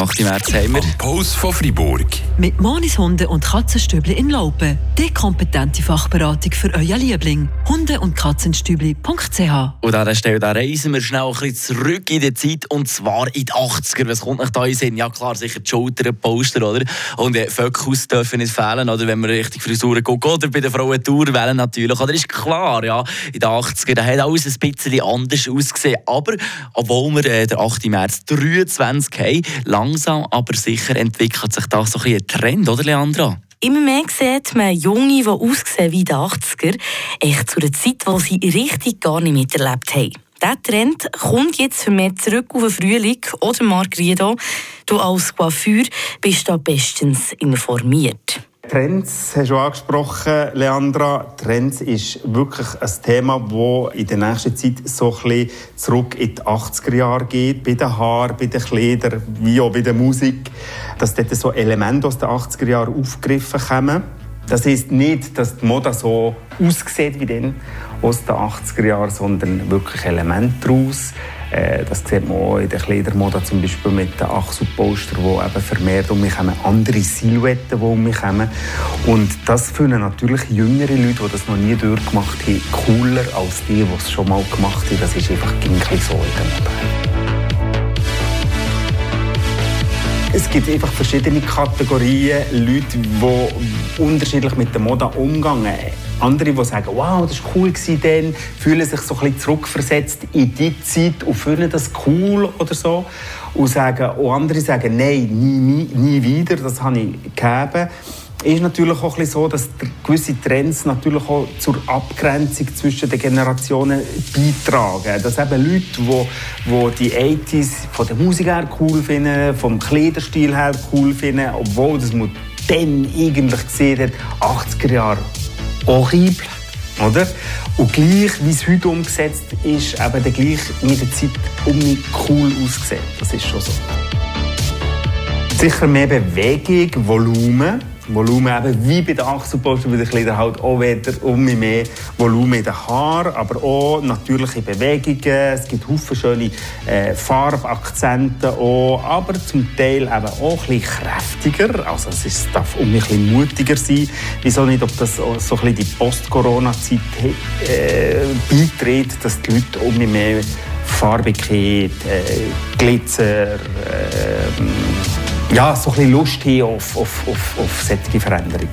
Der 8. März haben wir. Post von Fribourg. Mit Monis Hunde und Katzenstübli in Laupen. Die kompetente Fachberatung für euer Liebling. Hunde- und Katzenstübli.ch Und an dieser Stelle da reisen wir schnell ein bisschen zurück in die Zeit und zwar in die 80er. Was kommt nach da in Sinn? Ja klar, sicher die Schulter, Poster, oder? Und äh, Föckus dürfen nicht fehlen, oder? Wenn man richtig Frisuren gucken. Oder bei den Frauen Tourwellen natürlich. Oder ist klar, ja, in den 80er, da hat alles ein bisschen anders ausgesehen. Aber, obwohl wir äh, den 8. März 23 haben, langsam aber sicher entwickelt sich da so ein, Trend, oder Leandra? Immer mehr sieht man Junge, die aussehen wie die 80er, echt zu einer Zeit, wo sie richtig gar nicht miterlebt haben. Dieser Trend kommt jetzt für mich zurück auf den Frühling. Oder Margrido, du als Coiffeur bist da bestens informiert. Trends hast du angesprochen, Leandra. Trends ist wirklich ein Thema, das in der nächsten Zeit so ein zurück in die 80er Jahre geht. Bei den Haaren, bei den Kleidern, wie auch bei der Musik. Dass dort so Elemente aus den 80er Jahren aufgegriffen kommen. Das ist nicht, dass die Mode so aussieht wie dann aus den 80er Jahren, sondern wirklich Elemente daraus. Äh, das sieht man auch in der Kleidermode zum Beispiel mit den Achselposter, die eben vermehrt um mich kommen, andere Silhouetten, die um mich kommen. Und das finden natürlich jüngere Leute, die das noch nie durchgemacht haben, cooler als die, die es schon mal gemacht haben. Das ist einfach ein so in der Mode. Es gibt einfach verschiedene Kategorien Leute, die unterschiedlich mit der Mode umgehen. Andere, die sagen, wow, das war cool dann, fühlen sich so ein bisschen zurückversetzt in die Zeit und finden das cool oder so. Und, sagen, und andere sagen, nein, nie, nie, nie wieder, das habe ich gegeben ist natürlich auch so, dass gewisse Trends natürlich auch zur Abgrenzung zwischen den Generationen beitragen. Dass eben Leute, die, die die 80s von der Musik her cool finden, vom Kleiderstil her cool finden, obwohl das man dann eigentlich gesehen hat, 80er Jahre horrible, oder? Und gleich, wie es heute umgesetzt ist, eben der gleich mit der Zeit um cool ausgesehen. Das ist schon so. Sicher mehr Bewegung, Volumen Volumen eben wie bei den Achselpolstern, bei den Kleidern halt auch wieder um mehr Volumen in den Haaren, aber auch natürliche Bewegungen. Es gibt viele schöne äh, Farbakzente auch, aber zum Teil eben auch ein bisschen kräftiger. Also es ist, darf um ein bisschen mutiger sein. Wieso nicht, ob das so ein bisschen die Post-Corona-Zeit äh, beiträgt, dass die Leute um mehr Farbigkeit, äh, Glitzer, äh, ja, so ein bisschen Lust auf, auf, auf, auf solche Veränderungen.